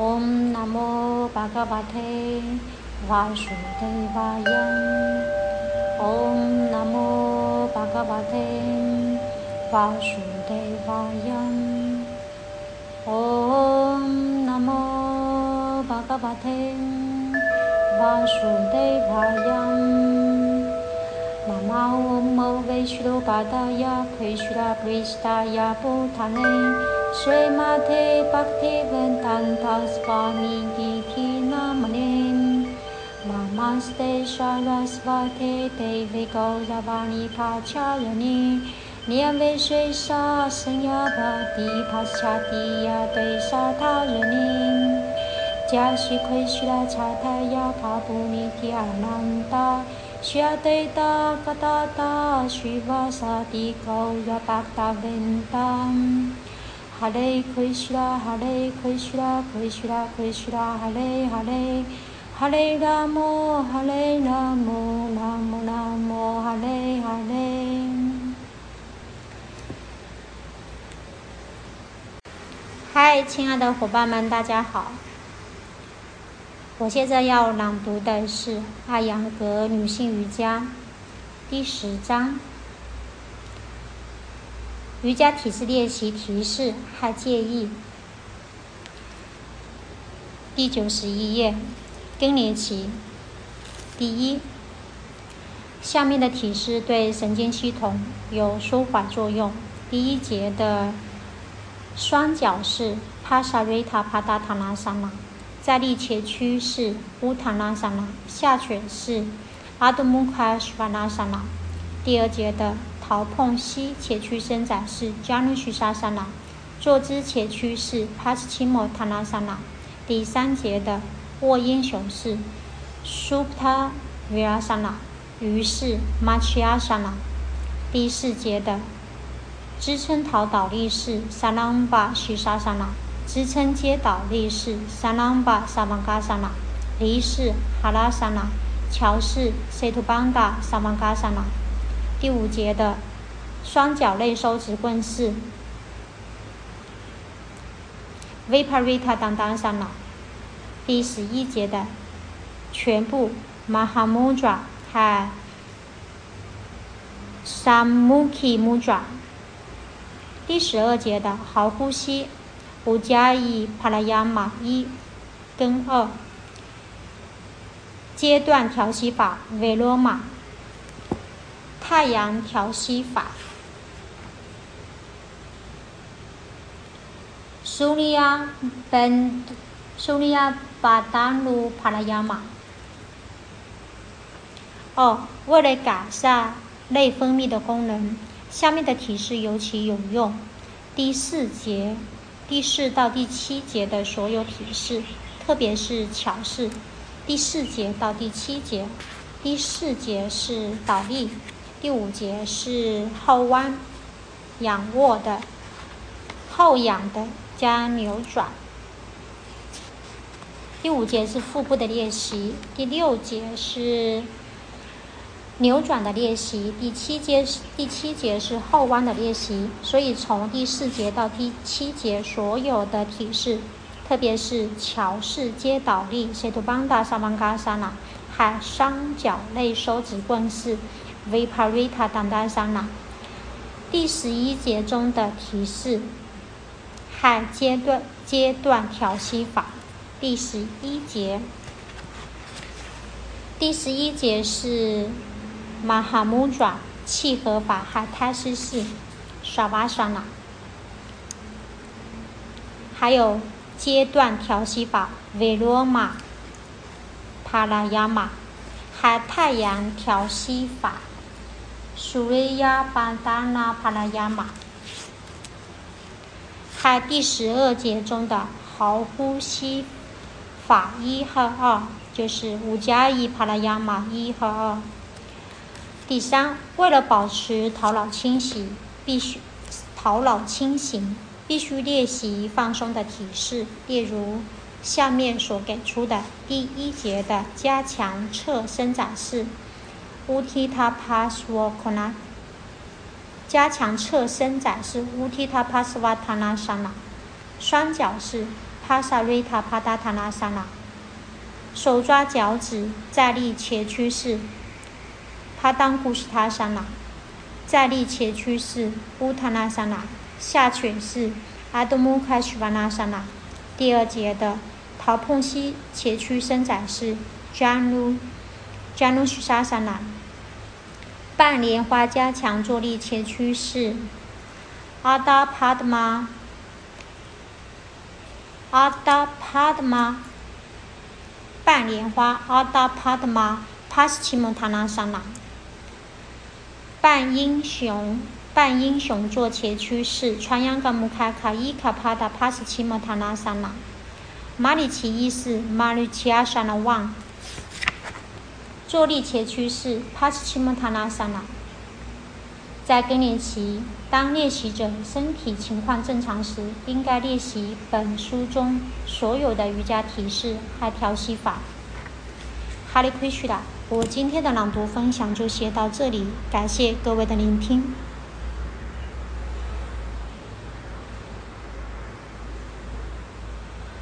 ॐ नमो भगवते वासुदेवाय। ॐ नमो भगवते वासुदेवाय। ॐ नमो भगवते वासुदेवाय। दैवं ॐ मौ वैस्रुबाधाय पृष्णा पृष्टाय Srimate Bhaktivedanta Swami Giti Namane Namaste Sarasvate Devi Gauravani Pacharani Niyame Shesha Sanyavati Paschatiya Desatharani Jashi Krishna Chataya Prabhu Nityananda 须阿得达嘎达达，须瓦萨帝高雅巴达文当，哈雷奎须拉，哈雷奎须拉，奎须拉，奎须拉，哈雷哈雷，哈雷拉摩，哈雷拉摩，拉摩拉摩，哈雷哈雷。嗨，亲爱的伙伴们，大家好。我现在要朗读的是《阿扬格女性瑜伽》第十章瑜伽体式练习提示和建议。第九十一页，更年期。第一，下面的体式对神经系统有舒缓作用。第一节的双脚式帕萨瑞塔帕达塔拉萨那。在立前屈是乌塔拉萨那，下犬是阿多木卡什瓦拉萨那。第二节的桃碰膝前屈伸展是加努须沙萨那，坐姿前屈是帕斯奇莫塔拉萨那。第三节的卧英雄是苏帕维拉萨那，于是马奇亚萨那。第四节的支撑桃倒立是萨朗巴须沙萨那。支撑接倒立式萨朗巴萨曼嘎萨那，离式哈拉萨那，桥式塞图邦达萨曼嘎萨那。第五节的双脚内收直棍式 Viparita 当当萨那。第十一节的全部 Mahamudra 和 Samuki Mudra。第十二节的好呼吸。五加一帕拉雅马一跟二阶段调息法维罗马太阳调息法苏利亚本苏利亚巴达鲁帕拉雅马哦，为了改善内分泌的功能，下面的提示尤其有用。第四节。第四到第七节的所有体式，特别是桥式。第四节到第七节，第四节是倒立，第五节是后弯、仰卧的、后仰的加扭转。第五节是腹部的练习，第六节是。扭转的练习，第七节是第七节是后弯的练习，所以从第四节到第七节所有的体式，特别是桥式接倒立、塞图邦达萨曼嘎萨那，和双脚内收直棍式 Viparita d a n d a s a n a 第十一节中的提示，海阶段阶段调息法，第十一节。第十一节是 Mahamudra 契合法海泰斯式 s h a v 还有阶段调息法 Viroma Parayama 海太阳调息法。苏瑞亚巴达纳帕拉亚马，还第十二节中的好呼吸法一和二，就是五加一帕拉亚马一和二。第三，为了保持头脑清醒，必须头脑清醒，必须练习放松的体式，例如下面所给出的第一节的加强侧伸展式乌提塔帕斯瓦克纳，加强侧伸展式乌提塔帕斯瓦塔纳沙那，双脚式帕萨瑞塔帕达塔拉萨那，手抓脚趾，站立且屈势，帕当古斯塔萨那，站立且屈势，乌塔拉萨那，下犬式，阿多姆卡什瓦纳萨那。第二节的陶碰西且屈伸展式，詹鲁詹鲁须沙萨那。半莲花加强坐立且屈式，阿达帕德玛。阿达帕德玛，半莲花，阿达帕德玛，帕斯奇蒙塔纳桑那，半英雄，半英雄坐前趋势，传扬格木卡卡伊卡帕达帕斯奇蒙塔纳桑那，马里奇一世，马里奇阿桑那旺，坐立前趋势，帕斯奇蒙塔纳桑那。在更年期，当练习者身体情况正常时，应该练习本书中所有的瑜伽体式和调息法。哈利奎许达，我今天的朗读分享就写到这里，感谢各位的聆听。